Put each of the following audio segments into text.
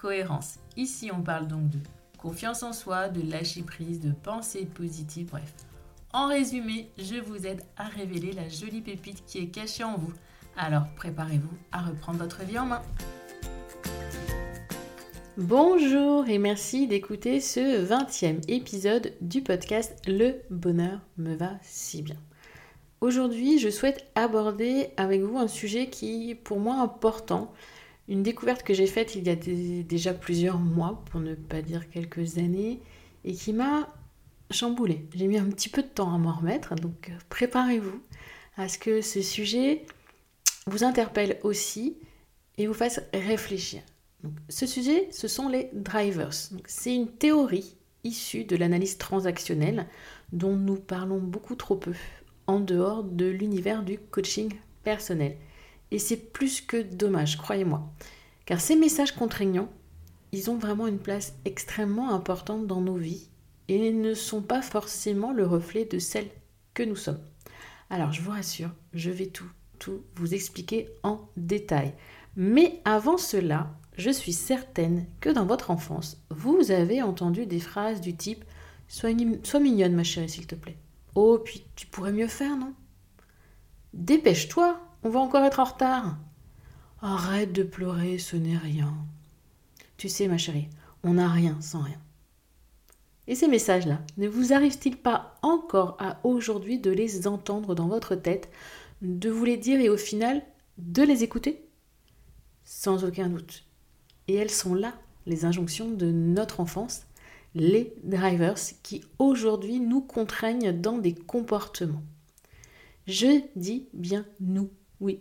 cohérence. Ici, on parle donc de confiance en soi, de lâcher prise, de pensée positive, bref. En résumé, je vous aide à révéler la jolie pépite qui est cachée en vous. Alors préparez-vous à reprendre votre vie en main. Bonjour et merci d'écouter ce 20e épisode du podcast Le bonheur me va si bien. Aujourd'hui, je souhaite aborder avec vous un sujet qui est pour moi important une découverte que j'ai faite il y a déjà plusieurs mois, pour ne pas dire quelques années, et qui m'a chamboulée. J'ai mis un petit peu de temps à m'en remettre, donc euh, préparez-vous à ce que ce sujet vous interpelle aussi et vous fasse réfléchir. ce sujet, ce sont les drivers. C'est une théorie issue de l'analyse transactionnelle dont nous parlons beaucoup trop peu en dehors de l'univers du coaching personnel. Et c'est plus que dommage, croyez-moi. Car ces messages contraignants, ils ont vraiment une place extrêmement importante dans nos vies et ne sont pas forcément le reflet de celle que nous sommes. Alors je vous rassure, je vais tout, tout vous expliquer en détail. Mais avant cela, je suis certaine que dans votre enfance, vous avez entendu des phrases du type Sois, sois mignonne ma chérie s'il te plaît. Oh, puis tu pourrais mieux faire, non? Dépêche-toi, on va encore être en retard. Arrête de pleurer, ce n'est rien. Tu sais, ma chérie, on n'a rien sans rien. Et ces messages-là, ne vous arrive-t-il pas encore à aujourd'hui de les entendre dans votre tête, de vous les dire et au final de les écouter? Sans aucun doute. Et elles sont là, les injonctions de notre enfance, les drivers qui aujourd'hui nous contraignent dans des comportements. Je dis bien nous oui,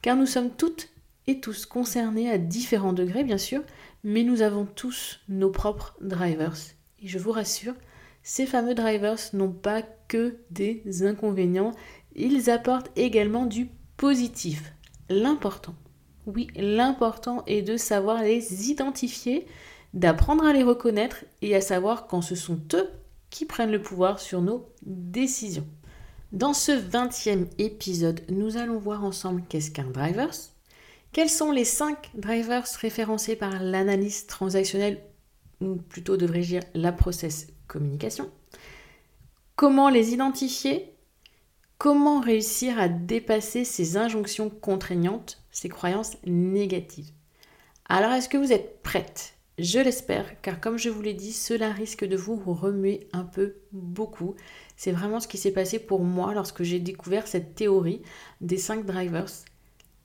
car nous sommes toutes et tous concernés à différents degrés, bien sûr, mais nous avons tous nos propres drivers. Et je vous rassure, ces fameux drivers n'ont pas que des inconvénients, ils apportent également du positif. L'important, oui, l'important est de savoir les identifier, d'apprendre à les reconnaître et à savoir quand ce sont eux qui prennent le pouvoir sur nos décisions. Dans ce 20e épisode, nous allons voir ensemble qu'est-ce qu'un drivers, quels sont les 5 drivers référencés par l'analyse transactionnelle, ou plutôt devrais-je dire la process communication, comment les identifier, comment réussir à dépasser ces injonctions contraignantes, ces croyances négatives. Alors est-ce que vous êtes prête je l'espère, car comme je vous l'ai dit, cela risque de vous remuer un peu beaucoup. C'est vraiment ce qui s'est passé pour moi lorsque j'ai découvert cette théorie des 5 drivers.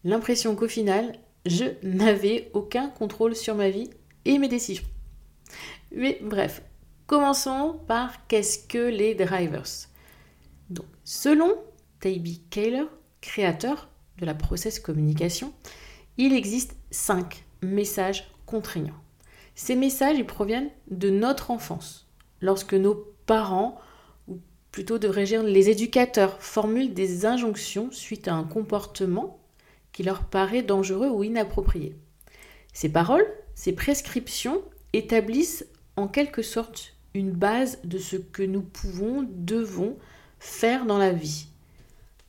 L'impression qu'au final, je n'avais aucun contrôle sur ma vie et mes décisions. Mais bref, commençons par qu'est-ce que les drivers Donc, selon Taibi Kaler, créateur de la process communication, il existe 5 messages contraignants. Ces messages, proviennent de notre enfance, lorsque nos parents, ou plutôt devrais-je dire les éducateurs, formulent des injonctions suite à un comportement qui leur paraît dangereux ou inapproprié. Ces paroles, ces prescriptions établissent en quelque sorte une base de ce que nous pouvons, devons faire dans la vie.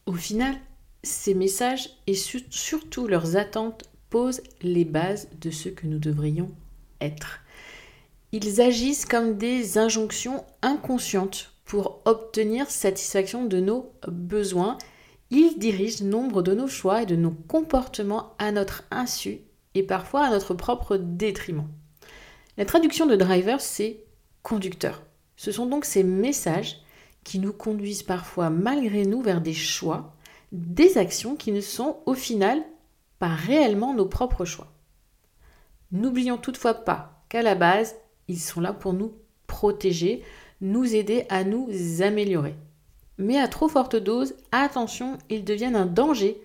Au final, ces messages et surtout leurs attentes posent les bases de ce que nous devrions Ils agissent comme des injonctions inconscientes pour obtenir satisfaction de nos besoins. Ils dirigent nombre de nos choix et de nos comportements à notre insu et parfois à notre propre détriment. La traduction de driver, c'est conducteur. Ce sont donc ces messages qui nous conduisent parfois malgré nous vers des choix, des actions qui ne sont au final pas réellement nos propres choix. N'oublions toutefois pas qu'à la base, ils sont là pour nous protéger, nous aider à nous améliorer. Mais à trop forte dose, attention, ils deviennent un danger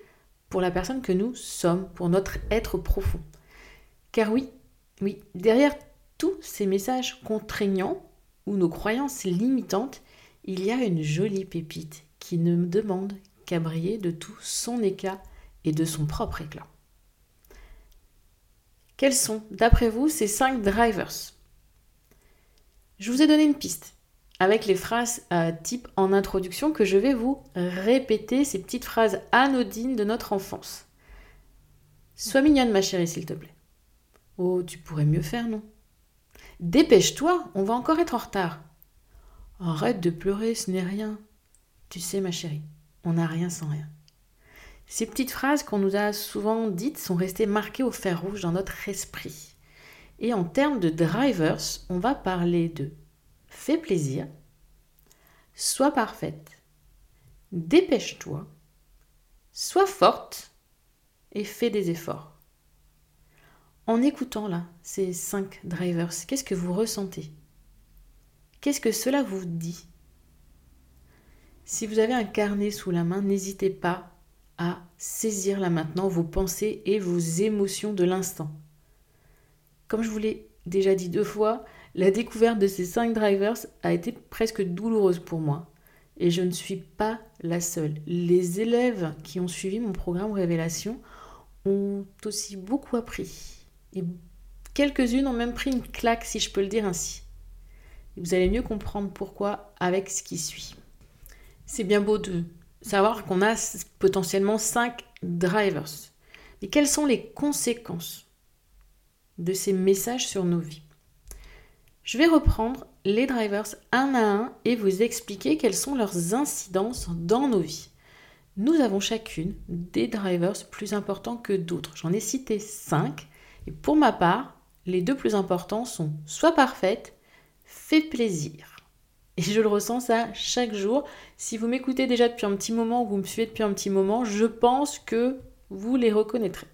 pour la personne que nous sommes, pour notre être profond. Car oui, Oui, derrière tous ces messages contraignants ou nos croyances limitantes, il y a une jolie pépite qui ne demande qu'à briller de tout son éclat et de son propre éclat. Quels sont, d'après vous, ces cinq drivers? Je vous ai donné une piste avec les phrases euh, type en introduction que je vais vous répéter, ces petites phrases anodines de notre enfance. Sois mignonne, ma chérie, s'il te plaît. Oh, tu pourrais mieux faire, non? Dépêche-toi, on va encore être en retard. Arrête de pleurer, ce n'est rien. Tu sais, ma chérie, on n'a rien sans rien. Ces petites phrases qu'on nous a souvent dites sont restées marquées au fer rouge dans notre esprit. Et en termes de drivers, on va parler de fais plaisir, sois parfaite, dépêche-toi, sois forte et fais des efforts. En écoutant là ces cinq drivers, qu'est-ce que vous ressentez? Qu'est-ce que cela vous dit? Si vous avez un carnet sous la main, n'hésitez pas à saisir là maintenant vos pensées et vos émotions de l'instant. Comme je vous l'ai déjà dit deux fois, la découverte de ces cinq drivers a été presque douloureuse pour moi. Et je ne suis pas la seule. Les élèves qui ont suivi mon programme Révélation ont aussi beaucoup appris. Et quelques-unes ont même pris une claque, si je peux le dire ainsi. vous allez mieux comprendre pourquoi avec ce qui suit. C'est bien beau de savoir qu'on a potentiellement 5 drivers. Mais quelles sont les conséquences de ces messages sur nos vies? Je vais reprendre les drivers un à un et vous expliquer quelles sont leurs incidences dans nos vies. Nous avons chacune des drivers plus importants que d'autres. J'en ai cité 5 et pour ma part, les deux plus importants sont soit parfaite, fait plaisir. Et je le ressens ça chaque jour. Si vous m'écoutez déjà depuis un petit moment ou vous me suivez depuis un petit moment, je pense que vous les reconnaîtrez.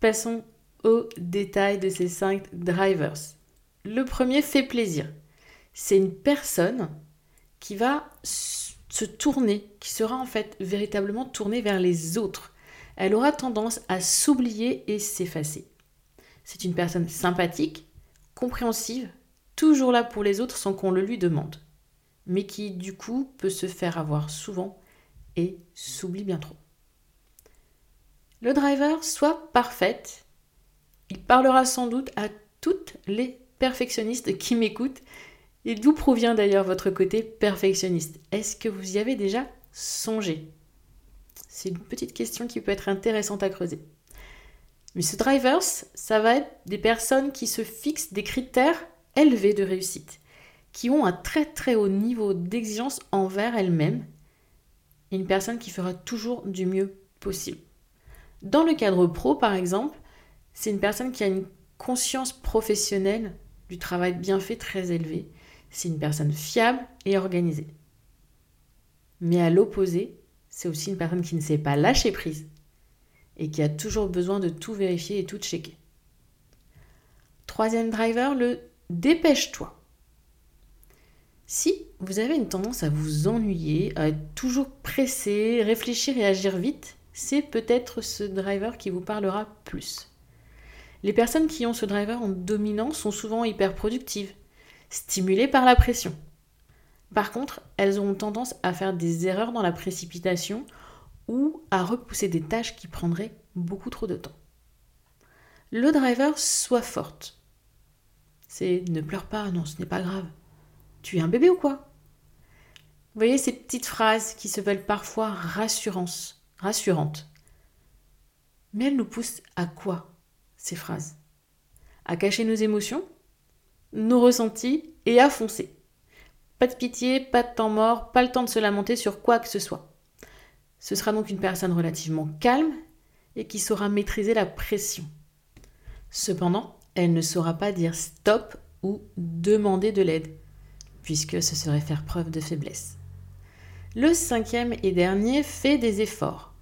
Passons au détail de ces cinq drivers. Le premier fait plaisir. C'est une personne qui va se tourner, qui sera en fait véritablement tournée vers les autres. Elle aura tendance à s'oublier et s'effacer. C'est une personne sympathique, compréhensive, toujours là pour les autres sans qu'on le lui demande, mais qui du coup peut se faire avoir souvent et s'oublie bien trop. Le driver soit parfaite, il parlera sans doute à toutes les perfectionnistes qui m'écoutent. Et d'où provient d'ailleurs votre côté perfectionniste? Est-ce que vous y avez déjà songé? C'est une petite question qui peut être intéressante à creuser. Mais ce drivers, ça va être des personnes qui se fixent des critères élevés de réussite, qui ont un très très haut niveau d'exigence envers elles-mêmes, une personne qui fera toujours du mieux possible. Dans le cadre pro, par exemple, c'est une personne qui a une conscience professionnelle du travail bien fait très élevée. C'est une personne fiable et organisée. Mais à l'opposé, c'est aussi une personne qui ne sait pas lâcher prise et qui a toujours besoin de tout vérifier et tout checker. Troisième driver, le dépêche-toi. Si vous avez une tendance à vous ennuyer, à être toujours pressé, réfléchir et agir vite, c'est peut-être ce driver qui vous parlera plus. Les personnes qui ont ce driver en dominant sont souvent hyper productives, stimulées par la pression. Par contre, elles ont tendance à faire des erreurs dans la précipitation ou à repousser des tâches qui prendraient beaucoup trop de temps. Le driver soit forte. C'est ne pleure pas, non, ce n'est pas grave. Tu es un bébé ou quoi? Vous voyez ces petites phrases qui se veulent parfois rassurantes. Mais elles nous poussent à quoi ces phrases? À cacher nos émotions, nos ressentis et à foncer. Pas de pitié, pas de temps mort, pas le temps de se lamenter sur quoi que ce soit. Ce sera donc une personne relativement calme et qui saura maîtriser la pression. Cependant, elle ne saura pas dire stop ou demander de l'aide, puisque ce serait faire preuve de faiblesse. Le cinquième et dernier fait des efforts.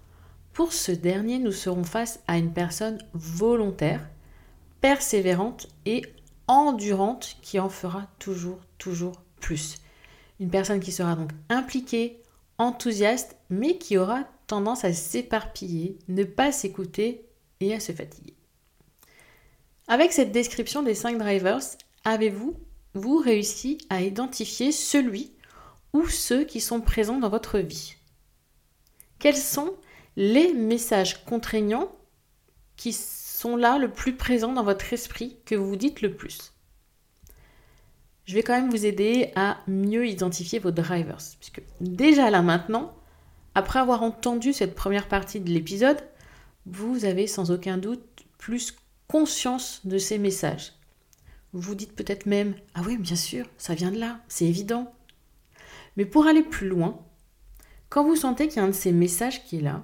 Pour ce dernier, nous serons face à une personne volontaire, persévérante et endurante qui en fera toujours, toujours plus. Une personne qui sera donc impliquée, enthousiaste, mais qui aura tendance à s'éparpiller, ne pas s'écouter et à se fatiguer. Avec cette description des 5 drivers, avez-vous vous réussi à identifier celui ou ceux qui sont présents dans votre vie? Quels sont les messages contraignants qui sont là le plus présents dans votre esprit que vous vous dites le plus? Je vais quand même vous aider à mieux identifier vos drivers. Puisque déjà là maintenant, après avoir entendu cette première partie de l'épisode, vous avez sans aucun doute plus conscience de ces messages. Vous vous dites peut-être même Ah oui, bien sûr, ça vient de là, c'est évident. Mais pour aller plus loin, quand vous sentez qu'il y a un de ces messages qui est là,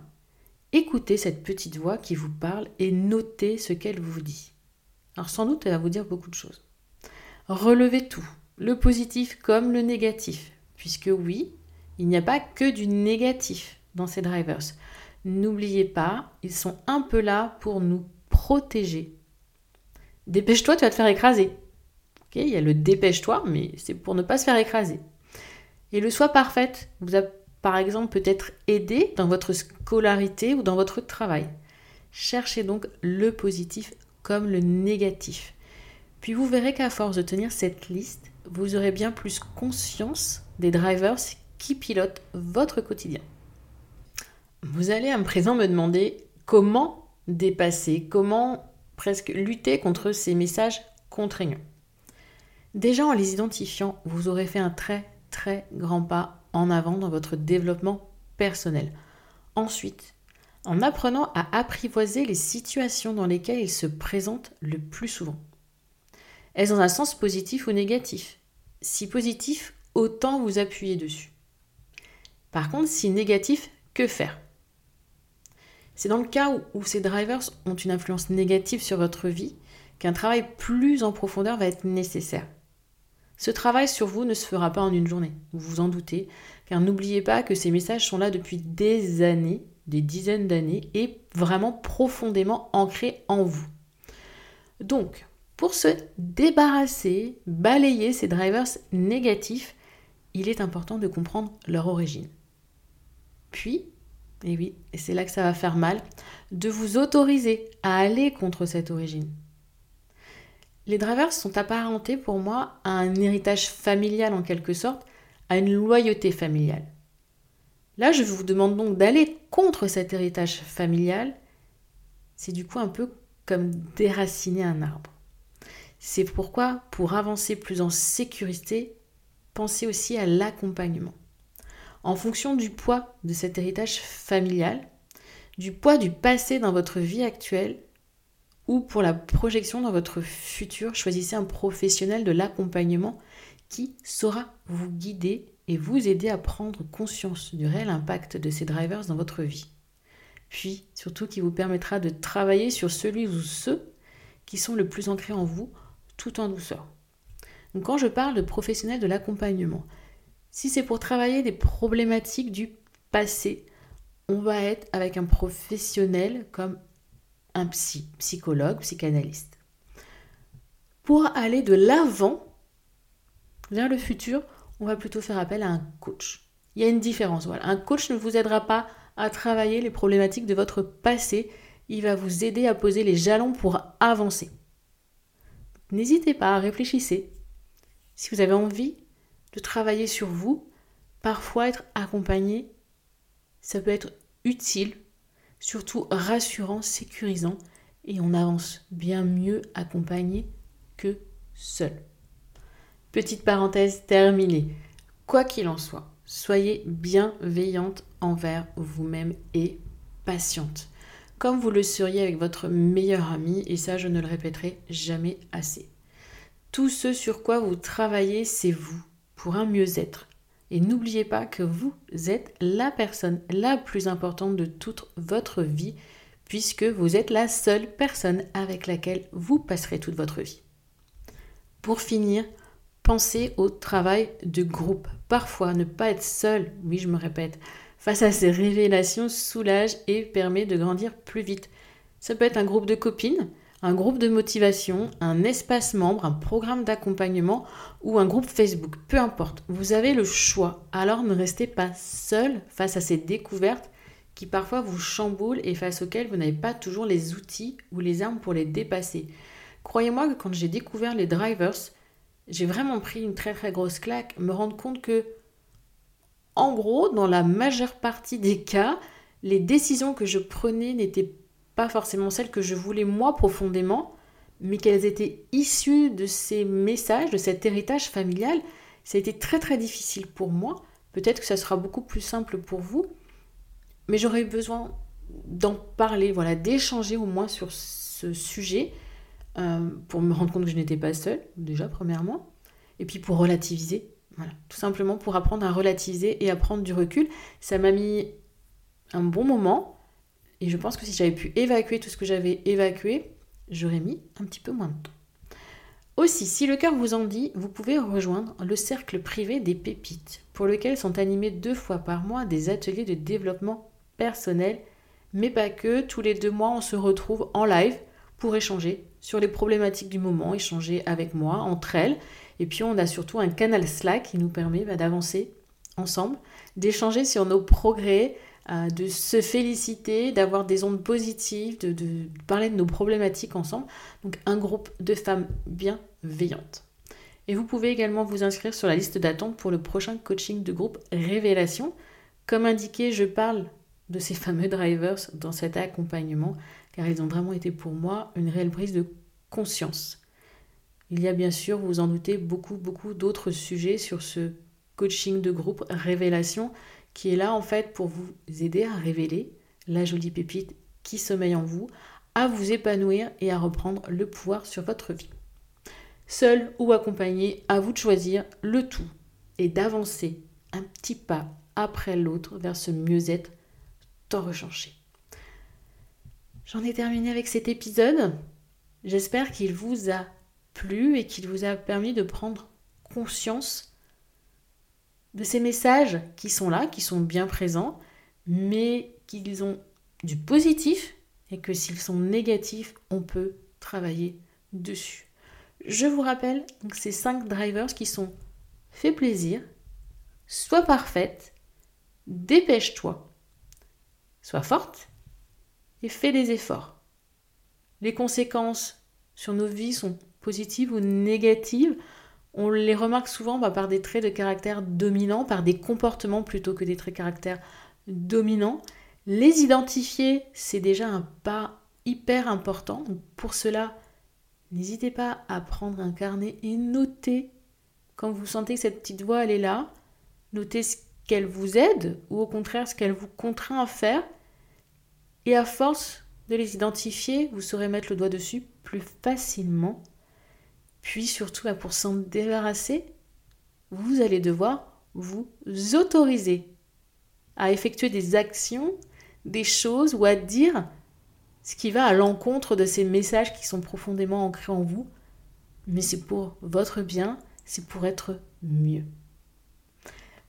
écoutez cette petite voix qui vous parle et notez ce qu'elle vous dit. Alors sans doute, elle va vous dire beaucoup de choses. Relevez tout, le positif comme le négatif, puisque oui, il n'y a pas que du négatif dans ces drivers. N'oubliez pas, ils sont un peu là pour nous protéger. Dépêche-toi, tu vas te faire écraser. il y a le dépêche-toi, mais c'est pour ne pas se faire écraser. Et le soi parfaite vous a par exemple peut-être aidé dans votre scolarité ou dans votre travail. Cherchez donc le positif comme le négatif. Puis vous verrez qu'à force de tenir cette liste, vous aurez bien plus conscience des drivers qui pilotent votre quotidien. Vous allez à présent me demander comment dépasser, comment presque lutter contre ces messages contraignants. Déjà en les identifiant, vous aurez fait un très très grand pas en avant dans votre développement personnel. Ensuite, en apprenant à apprivoiser les situations dans lesquelles ils se présentent le plus souvent. Est-ce dans un sens positif ou négatif? Si positif, autant vous appuyer dessus. Par contre, si négatif, que faire? C'est dans le cas où, ces drivers ont une influence négative sur votre vie qu'un travail plus en profondeur va être nécessaire. Ce travail sur vous ne se fera pas en une journée, vous vous en doutez, car n'oubliez pas que ces messages sont là depuis des années, des dizaines d'années, et vraiment profondément ancrés en vous. Donc, pour se débarrasser, balayer ces drivers négatifs, il est important de comprendre leur origine. Puis, et oui, et c'est là que ça va faire mal, de vous autoriser à aller contre cette origine. Les drivers sont apparentés pour moi à un héritage familial en quelque sorte, à une loyauté familiale. Là, je vous demande donc d'aller contre cet héritage familial. C'est du coup un peu comme déraciner un arbre. C'est pourquoi, pour avancer plus en sécurité, pensez aussi à l'accompagnement en fonction du poids de cet héritage familial, du poids du passé dans votre vie actuelle ou pour la projection dans votre futur, choisissez un professionnel de l'accompagnement qui saura vous guider et vous aider à prendre conscience du réel impact de ces drivers dans votre vie. Puis, surtout, qui vous permettra de travailler sur celui ou ceux qui sont le plus ancrés en vous, tout en douceur. Donc, quand je parle de professionnel de l'accompagnement, si c'est pour travailler des problématiques du passé, on va être avec un professionnel comme un psy, psychologue, psychanalyste. Pour aller de l'avant vers le futur, on va plutôt faire appel à un coach. Il y a une différence. Voilà. Un coach ne vous aidera pas à travailler les problématiques de votre passé. Il va vous aider à poser les jalons pour avancer. N'hésitez pas à réfléchir. Si vous avez envie de travailler sur vous. Parfois, être accompagné, ça peut être utile, surtout rassurant, sécurisant, et on avance bien mieux accompagné que seul. Petite parenthèse terminée. Quoi qu'il en soit, soyez bienveillante envers vous-même et patiente, comme vous le seriez avec votre meilleur ami, et ça je ne le répéterai jamais assez. Tout ce sur quoi vous travaillez, c'est vous un mieux-être. Et n'oubliez pas que vous êtes la personne la plus importante de toute votre vie, puisque vous êtes la seule personne avec laquelle vous passerez toute votre vie. Pour finir, pensez au travail de groupe. Parfois, ne pas être seul, oui je me répète, face à ces révélations soulage et permet de grandir plus vite. Ça peut être un groupe de copines, un groupe de motivation, un espace membre, un programme d'accompagnement ou un groupe Facebook, peu importe. Vous avez le choix. Alors ne restez pas seul face à ces découvertes qui parfois vous chamboulent et face auxquelles vous n'avez pas toujours les outils ou les armes pour les dépasser. Croyez-moi que quand j'ai découvert les drivers, j'ai vraiment pris une très très grosse claque, me rendre compte que, en gros, dans la majeure partie des cas, les décisions que je prenais n'étaient pas forcément celles que je voulais moi profondément, mais qu'elles étaient issues de ces messages, de cet héritage familial. Ça a été très très difficile pour moi. Peut-être que ça sera beaucoup plus simple pour vous, mais j'aurais eu besoin d'en parler, voilà, d'échanger au moins sur ce sujet euh, pour me rendre compte que je n'étais pas seule, déjà premièrement, et puis pour relativiser, voilà, tout simplement pour apprendre à relativiser et à prendre du recul. Ça m'a mis un bon moment, et je pense que si j'avais pu évacuer tout ce que j'avais évacué, j'aurais mis un petit peu moins de temps. Aussi, si le cœur vous en dit, vous pouvez rejoindre le cercle privé des pépites, pour lequel sont animés deux fois par mois des ateliers de développement personnel, mais pas que. Tous les deux mois, on se retrouve en live pour échanger sur les problématiques du moment, échanger avec moi, entre elles. Et puis, on a surtout un canal Slack qui nous permet bah, d'avancer ensemble, d'échanger sur nos progrès, de se féliciter, d'avoir des ondes positives, de, parler de nos problématiques ensemble. Donc un groupe de femmes bienveillantes. Et vous pouvez également vous inscrire sur la liste d'attente pour le prochain coaching de groupe Révélation. Comme indiqué, je parle de ces fameux drivers dans cet accompagnement, car ils ont vraiment été pour moi une réelle prise de conscience. Il y a bien sûr, vous en doutez, beaucoup, beaucoup d'autres sujets sur ce coaching de groupe Révélation qui est là en fait pour vous aider à révéler la jolie pépite qui sommeille en vous, à vous épanouir et à reprendre le pouvoir sur votre vie. Seul ou accompagné, à vous de choisir le tout et d'avancer un petit pas après l'autre vers ce mieux-être tant recherché. J'en ai terminé avec cet épisode. J'espère qu'il vous a plu et qu'il vous a permis de prendre conscience de ces messages qui sont là, qui sont bien présents, mais qu'ils ont du positif et que s'ils sont négatifs, on peut travailler dessus. Je vous rappelle ces cinq drivers qui sont fais plaisir, sois parfaite, dépêche-toi, sois forte et fais des efforts. Les conséquences sur nos vies sont positives ou négatives on les remarque souvent bah, par des traits de caractère dominants, par des comportements plutôt que des traits de caractère dominants. Les identifier, c'est déjà un pas hyper important. pour cela, n'hésitez pas à prendre un carnet et noter quand vous sentez que cette petite voix, elle est là. Notez ce qu'elle vous aide ou au contraire ce qu'elle vous contraint à faire. Et à force de les identifier, vous saurez mettre le doigt dessus plus facilement puis surtout, pour s'en débarrasser, vous allez devoir vous autoriser à effectuer des actions, des choses ou à dire ce qui va à l'encontre de ces messages qui sont profondément ancrés en vous. Mais c'est pour votre bien, c'est pour être mieux.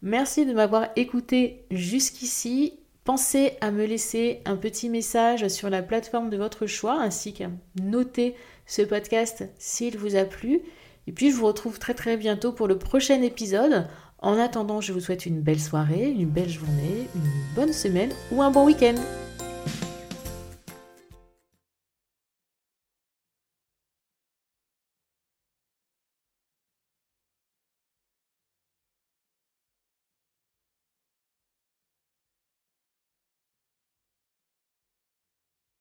Merci de m'avoir écouté jusqu'ici. Pensez à me laisser un petit message sur la plateforme de votre choix ainsi qu'à noter ce podcast s'il vous a plu. Et puis je vous retrouve très très bientôt pour le prochain épisode. En attendant, je vous souhaite une belle soirée, une belle journée, une bonne semaine ou un bon week-end.